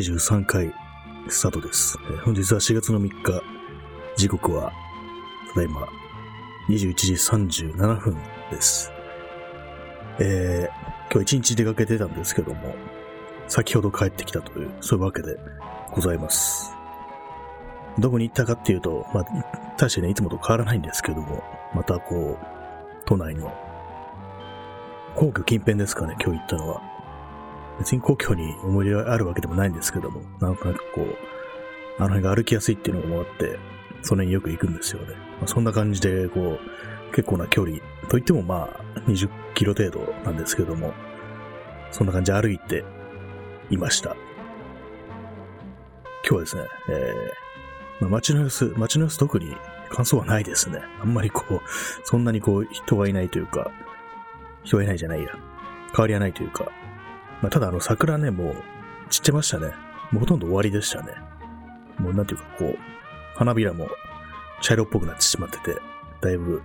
183回スタートです。本日は4月の3日、時刻はただいま21時37分です。えー今日一日出かけてたんですけども、先ほど帰ってきたという、そういうわけでございます。どこに行ったかっていうと、まあ、大してね、いつもと変わらないんですけども、またこう、都内の皇居近辺ですかね、今日行ったのは。別に皇居に思い入れがあるわけでもないんですけども、なんとなくこう、あの辺が歩きやすいっていうのもあって、その辺よく行くんですよね。まあ、そんな感じで、こう、結構な距離、といってもまあ、20キロ程度なんですけども、そんな感じで歩いていました。今日はですね、えー、まあ、街の様子、街の様子特に感想はないですね。あんまりこう、そんなにこう、人がいないというか、人がいないじゃないや。変わりはないというか。まあ、ただあの桜ね、もう散ってましたね。もうほとんど終わりでしたね。もうなんていうかこう、花びらも茶色っぽくなってしまってて、だいぶ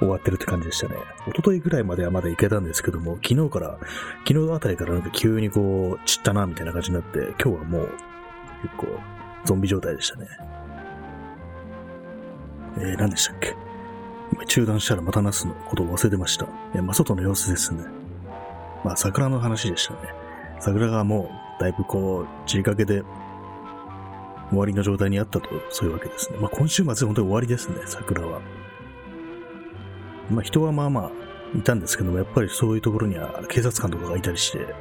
終わってるって感じでしたね。一昨日ぐらいまではまだ行けたんですけども、昨日から、昨日あたりからなんか急にこう、散ったな、みたいな感じになって、今日はもう結構ゾンビ状態でしたね。えー、何でしたっけ？中断したらまた話すのことを忘れてました。えーまあ、外の様子ですね。まあ、桜の話でしたね。桜がもう、だいぶこう、散りかけで、終わりの状態にあったと、そういうわけですね。まあ、今週末本当に終わりですね、桜は。まあ、人はまあまあ、いたんですけども、やっぱりそういうところには警察官とかがいたりして、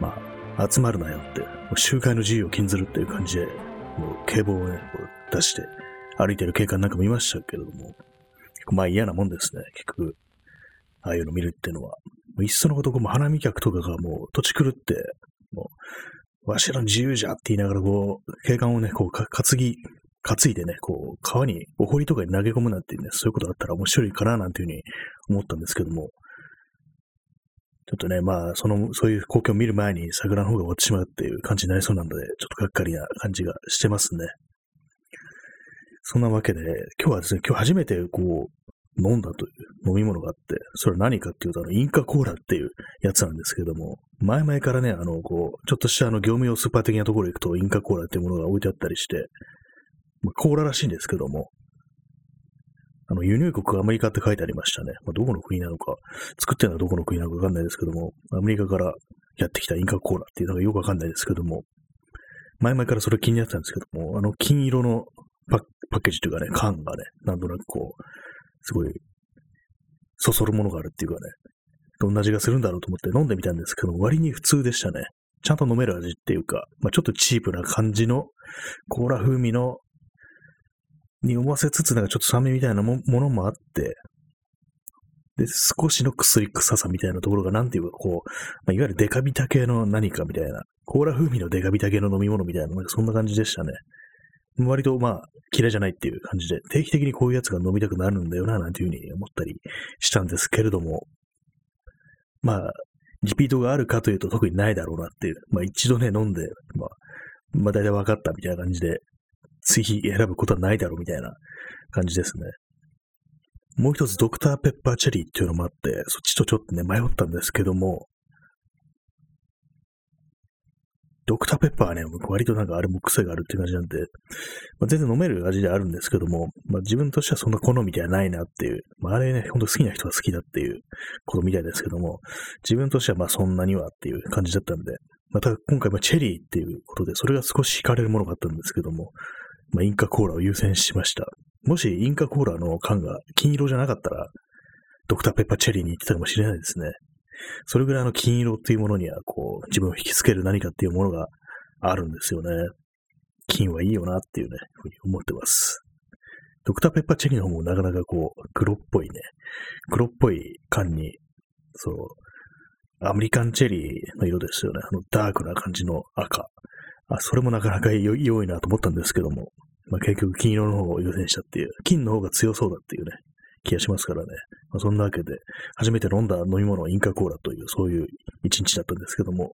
まあ、集まるなよって、もう集会の自由を禁ずるっていう感じで、もう警棒をね、こう出して歩いてる警官なんかもいましたけれども、結構まあ嫌なもんですね、結局。ああいうの見るっていうのは。もういっそのこと、こう花見客とかがもう土地狂って、もう、わしらの自由じゃって言いながら、こう、警官をね、こう、担ぎ、担いでね、こう、川に、お堀とかに投げ込むなんていうね、そういうことがあったら面白いかな、なんていうふうに思ったんですけども、ちょっとね、まあ、その、そういう光景を見る前に桜の方が終わってしまうっていう感じになりそうなので、ちょっとがっかりな感じがしてますね。そんなわけで、今日はですね、今日初めてこう、飲んだという飲み物があって、それ何かっていうと、あの、インカコーラっていうやつなんですけども、前々からね、あの、こう、ちょっとしたあの、業務用スーパー的なところに行くと、インカコーラっていうものが置いてあったりして、まあ、コーラらしいんですけども、あの、輸入国アメリカって書いてありましたね。まあ、どこの国なのか、作ってるのはどこの国なのかわかんないですけども、アメリカからやってきたインカコーラっていうのがよくわかんないですけども、前々からそれ気になってたんですけども、あの、金色のパッケージというかね、缶がね、なんとなくこう、すごい、そそるものがあるっていうかね、どんな味がするんだろうと思って飲んでみたんですけど、割に普通でしたね。ちゃんと飲める味っていうか、まあ、ちょっとチープな感じの、コーラ風味の、に思わせつつ、なんかちょっと酸味みたいなもものもあって、で、少しの薬臭さみたいなところが、なんていうか、こう、まあ、いわゆるデカビタ系の何かみたいな、コーラ風味のデカビタ系の飲み物みたいな、なんかそんな感じでしたね。割とまあ嫌いじゃないっていう感じで、定期的にこういうやつが飲みたくなるんだよな、なんていうふうに思ったりしたんですけれども、まあ、リピートがあるかというと特にないだろうなっていう、まあ一度ね、飲んで、まあ、まあ大体分かったみたいな感じで、次選ぶことはないだろうみたいな感じですね。もう一つドクターペッパーチェリーっていうのもあって、そっちとちょっとね、迷ったんですけども、ドクターペッパーはね、割となんかあれも癖があるっていう感じなんで、まあ、全然飲める味であるんですけども、まあ、自分としてはそんな好みではないなっていう、まあ、あれね、ほんと好きな人が好きだっていうことみたいですけども、自分としてはまあそんなにはっていう感じだったんで、また今回まチェリーっていうことで、それが少し惹かれるものがあったんですけども、まあ、インカコーラを優先しました。もしインカコーラの缶が金色じゃなかったら、ドクターペッパーチェリーに行ってたかもしれないですね。それぐらいの金色っていうものには、こう、自分を引きつける何かっていうものがあるんですよね。金はいいよなっていうね、ふうに思ってます。ドクターペッパーチェリーの方もなかなかこう、黒っぽいね、黒っぽい缶に、そう、アメリカンチェリーの色ですよね。あのダークな感じの赤。あ、それもなかなか良い良いなと思ったんですけども、まあ、結局金色の方を優先したっていう、金の方が強そうだっていうね、気がしますからね。まあ、そんなわけで、初めて飲んだ飲み物はインカコーラという、そういう一日だったんですけども、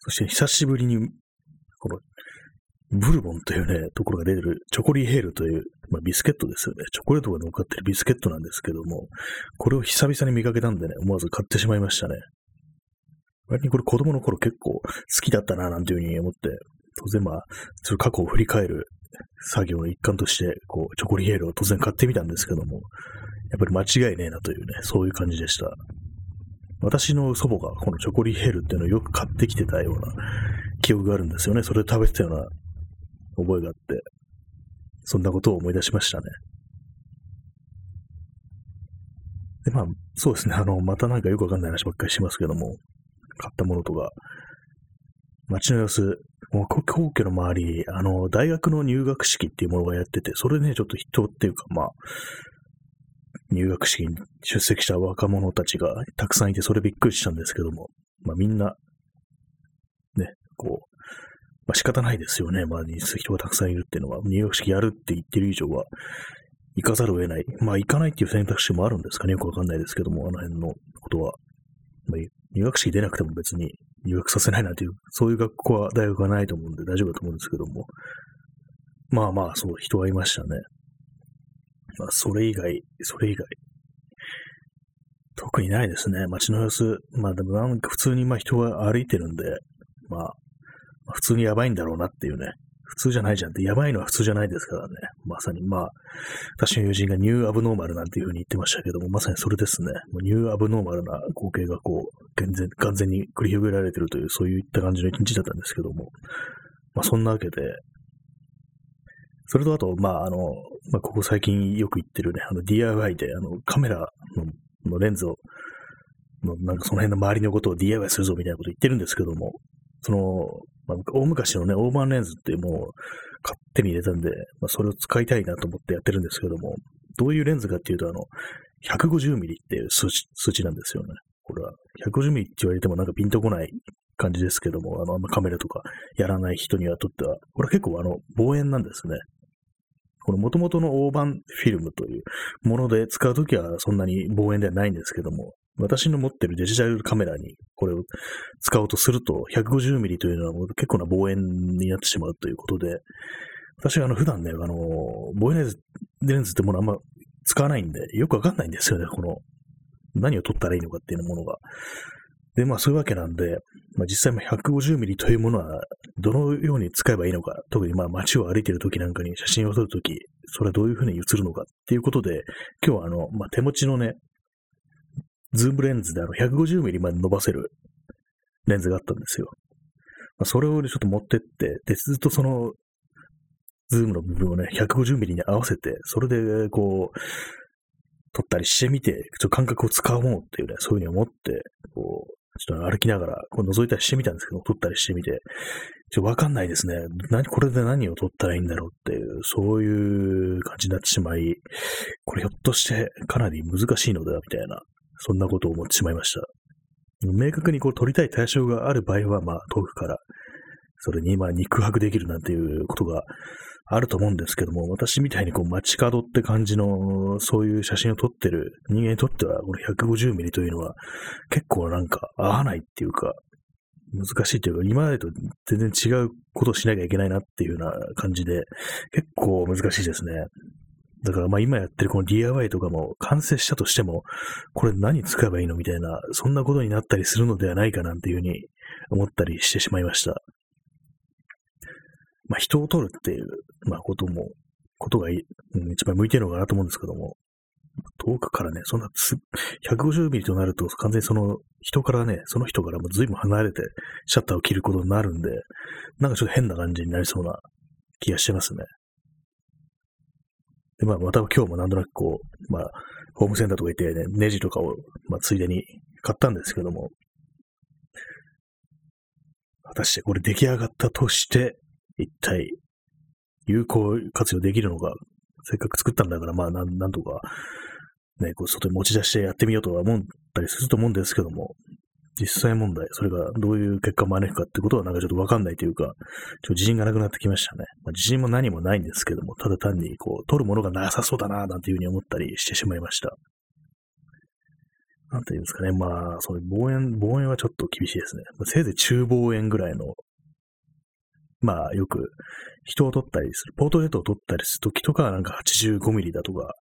そして久しぶりに、この、ブルボンというね、ところが出てる、チョコリーヘールというまあ、ビスケットですよね。チョコレートが乗っかってるビスケットなんですけども、これを久々に見かけたんでね、思わず買ってしまいましたね。割にこれ子供の頃結構好きだったな、なんていうふうに思って、当然まあ、そ過去を振り返る作業の一環として、こう、チョコリエールを突然買ってみたんですけども、やっぱり間違いねえなというね、そういう感じでした。私の祖母がこのチョコリヘルっていうのをよく買ってきてたような記憶があるんですよね。それで食べてたような覚えがあって、そんなことを思い出しましたね。で、まあ、そうですね。あの、またなんかよくわかんない話ばっかりしますけども、買ったものとか、街の様子、もう皇居の周り、あの、大学の入学式っていうものがやってて、それでね、ちょっと人っていうか、まあ、入学式に出席した若者たちがたくさんいて、それびっくりしたんですけども、まあみんな、ね、こう、まあ仕方ないですよね。まあ人がたくさんいるっていうのは、入学式やるって言ってる以上は、行かざるを得ない。まあ行かないっていう選択肢もあるんですかね。よくわかんないですけども、あの辺のことは。まあ、入学式出なくても別に入学させないなという、そういう学校は、大学はないと思うんで大丈夫だと思うんですけども。まあまあ、そう、人はいましたね。まあ、それ以外、それ以外、特にないですね。街の様子。まあでもなんか普通にまあ人が歩いてるんで、まあ、普通にやばいんだろうなっていうね。普通じゃないじゃんって、やばいのは普通じゃないですからね。まさに、まあ、私の友人がニューアブノーマルなんていうふうに言ってましたけども、まさにそれですね。ニューアブノーマルな光景がこう、完全完全に繰り広げられてるという、そういった感じの一日だったんですけども、まあそんなわけで、それとあと、まあ、あの、まあ、ここ最近よく言ってるね、あの DIY で、あの、カメラののレンズを、のなんかその辺の周りのことを DIY するぞみたいなこと言ってるんですけども、その、まあ、大昔のね、オーバーレンズってもう、買ってに入れたんで、まあ、それを使いたいなと思ってやってるんですけども、どういうレンズかっていうと、あの、150ミリっていう数値数値なんですよね。これは、150ミリって言われてもなんかピンとこない感じですけども、あの、カメラとかやらない人にはとっては、これは結構あの、望遠なんですね。この元々の大判フィルムというもので使うときはそんなに望遠ではないんですけども、私の持ってるデジタルカメラにこれを使おうとすると、150ミリというのはもう結構な望遠になってしまうということで、私はあの普段ね、あの、望遠レンズってものあんま使わないんで、よくわかんないんですよね、この、何を撮ったらいいのかっていうものが。で、まあそういうわけなんで、まあ実際150ミリというものはどのように使えばいいのか、特にまあ街を歩いている時なんかに写真を撮るとき、それはどういうふうに映るのかっていうことで、今日はあの、まあ手持ちのね、ズームレンズであの150ミリまで伸ばせるレンズがあったんですよ。まあ、それをちょっと持ってって、で、ずっとその、ズームの部分をね、150ミリに合わせて、それでこう、撮ったりしてみて、ちょっと感覚を掴もうっていうね、そういうふうに思って、こう、ちょっと歩きながら、こう覗いたりしてみたんですけど、撮ったりしてみて、ちょっとわかんないですね。何、これで何を撮ったらいいんだろうっていう、そういう感じになってしまい、これひょっとしてかなり難しいのでは、みたいな、そんなことを思ってしまいました。明確にこう撮りたい対象がある場合は、まあ遠くから、それにまあ肉薄できるなんていうことがあると思うんですけども、私みたいにこう街角って感じの、そういう写真を撮ってる人間にとっては、この150ミリというのは結構なんか合わないっていうか、難しいというか、今までと全然違うことをしなきゃいけないなっていうような感じで、結構難しいですね。だからまあ今やってるこの DIY とかも完成したとしても、これ何使えばいいのみたいな、そんなことになったりするのではないかなんていうふうに思ったりしてしまいました。まあ、人を取るっていう、まあ、ことも、ことが、うん、一番向いてるのかなと思うんですけども、遠くからね、そんな150ミリとなると、完全にその人からね、その人からも随分離れてシャッターを切ることになるんで、なんかちょっと変な感じになりそうな気がしてますね。で、まあ、また今日もなんとなくこう、まあ、ホームセンターとか行ってね、ネジとかを、まあ、ついでに買ったんですけども、果たしてこれ出来上がったとして、一体有効活用できるのか、せっかく作ったんだから、まあなん、なんとか、ね、こう外に持ち出してやってみようとは思ったりすると思うんですけども、実際問題、それがどういう結果を招くかってことはなんかちょっとわかんないというか、ちょっと自信がなくなってきましたね。まあ、自信も何もないんですけども、ただ単にこう、取るものがなさそうだな、なんていうふうに思ったりしてしまいました。なんていうんですかね。まあ、その望遠、望遠はちょっと厳しいですね。まあせいぜい中望遠ぐらいのまあよく人を撮ったりする、ポートレートを撮ったりするときとかはなんか85ミリだとか、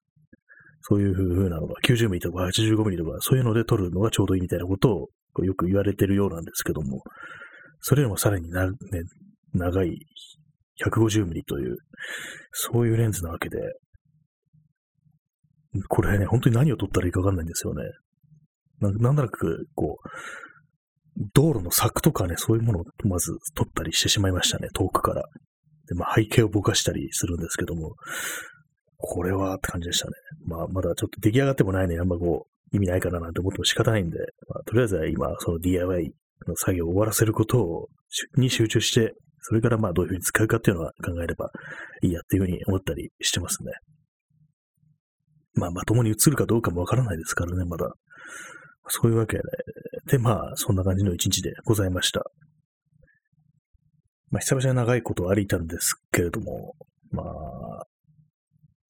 そういう風なのが90ミリとか85ミリとか、そういうので撮るのがちょうどいいみたいなことをよく言われてるようなんですけども、それよりもさらにな、ね、長い150ミリという、そういうレンズなわけで、これね、本当に何を撮ったらいいかわかんないんですよね。なんとなく、こう、道路の柵とかね、そういうものをまず撮ったりしてしまいましたね、遠くから。で、まあ、背景をぼかしたりするんですけども、これはって感じでしたね。まあ、まだちょっと出来上がってもないね、あんまこう、意味ないかななんて思っても仕方ないんで、まあ、とりあえずは今、その DIY の作業を終わらせることを、に集中して、それからまあどういうふうに使うかっていうのは考えればいいやっていうふうに思ったりしてますね。まあ、まともに映るかどうかもわからないですからね、まだ。そういうわけで、で、まあ、そんな感じの一日でございました。まあ、久々に長いことを歩いたんですけれども、まあ、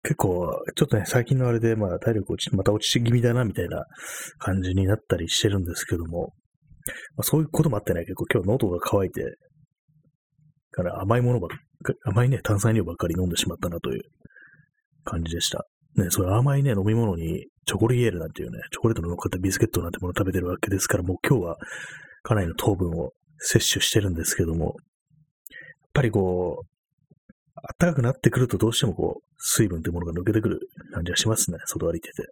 結構、ちょっとね、最近のあれで、まあ、体力落ち、また落ち気味だな、みたいな感じになったりしてるんですけども、まあ、そういうこともあってね、結構今日喉が渇いて、から甘いものばっか甘いね、炭酸飲料ばっかり飲んでしまったなという感じでした。ね、それ甘いね、飲み物にチョコリエールなんていうね、チョコレートの乗っかったビスケットなんてもの食べてるわけですから、もう今日はかなりの糖分を摂取してるんですけども、やっぱりこう、暖かくなってくるとどうしてもこう、水分ってものが抜けてくる感じがしますね、外歩いてて。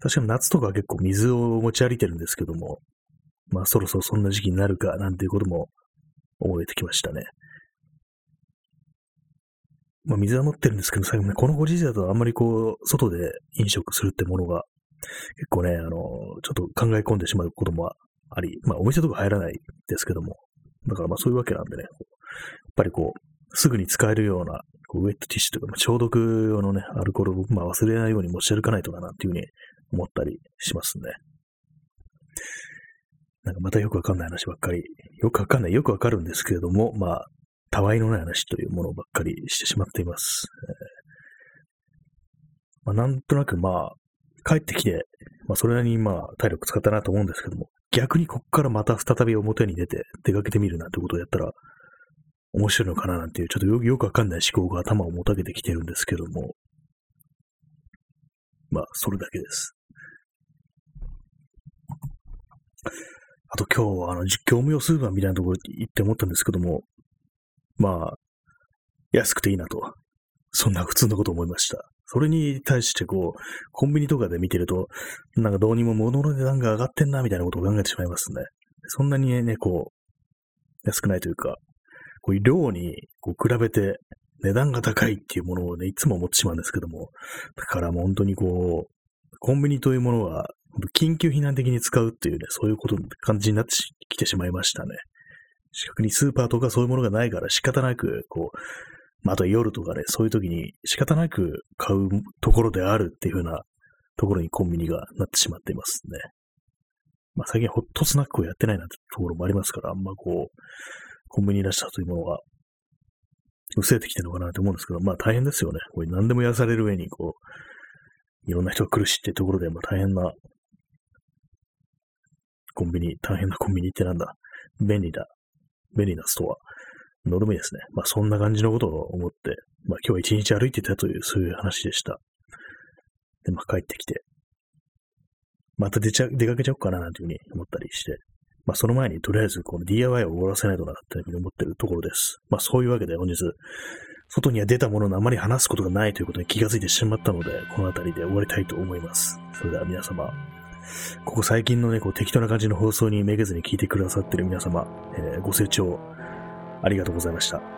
確かに夏とかは結構水を持ち歩いてるんですけども、まあそろそろそんな時期になるかなんていうことも思えてきましたね。まあ水は持ってるんですけど、最後ね、このご時世だとあんまりこう、外で飲食するってものが、結構ね、あの、ちょっと考え込んでしまうこともあり、まあお店とか入らないですけども、だからまあそういうわけなんでね、やっぱりこう、すぐに使えるような、こうウェットティッシュとか、まあ、消毒用のね、アルコールを、まあ、忘れないように持ち歩かないとかなっていうふうに思ったりしますね。なんかまたよくわかんない話ばっかり、よくわかんない、よくわかるんですけれども、まあ、たわいのない話というものばっかりしてしまっています。えー、まあ、なんとなくまあ、帰ってきて、まあ、それなりにまあ、体力使ったなと思うんですけども、逆にこっからまた再び表に出て出かけてみるなんてことをやったら、面白いのかななんていう、ちょっとよくわかんない思考が頭をもたげてきてるんですけども、まあ、それだけです。あと今日、あの、実況無用スーパーみたいなところ行って思ったんですけども、まあ、安くていいなと。そんな普通のこと思いました。それに対してこう、コンビニとかで見てると、なんかどうにも物の値段が上がってんな、みたいなことを考えてしまいますね。そんなにね、こう、安くないというか、こう量にこう比べて値段が高いっていうものをね、いつも思ってしまうんですけども、だからもう本当にこう、コンビニというものは、緊急避難的に使うっていうね、そういうこと感じになってきてしまいましたね。近くにスーパーとかそういうものがないから仕方なく、こう、まあ、あと夜とかね、そういう時に仕方なく買うところであるっていう風なところにコンビニがなってしまっていますね。まあ、最近ホットスナックをやってないなんてところもありますから、あんまこう、コンビニらしさというものが薄れてきてるのかなと思うんですけど、まあ大変ですよね。これ何でも癒される上に、こう、いろんな人が苦しいっていうところで、まあ大変な、コンビニ、大変なコンビニってなんだ。便利だ。便利なストアのでもいいですね。まあそんな感じのことを思って、まあ今日は一日歩いてたというそういう話でした。で、まあ帰ってきて、また出ちゃ、出かけちゃおうかななんていうふうに思ったりして、まあその前にとりあえずこの DIY を終わらせないとなっていうふうに思ってるところです。まあそういうわけで本日、外には出たもののあまり話すことがないということに気がついてしまったので、この辺りで終わりたいと思います。それでは皆様、ここ最近のね、こう適当な感じの放送にめげずに聞いてくださってる皆様、えー、ご清聴ありがとうございました。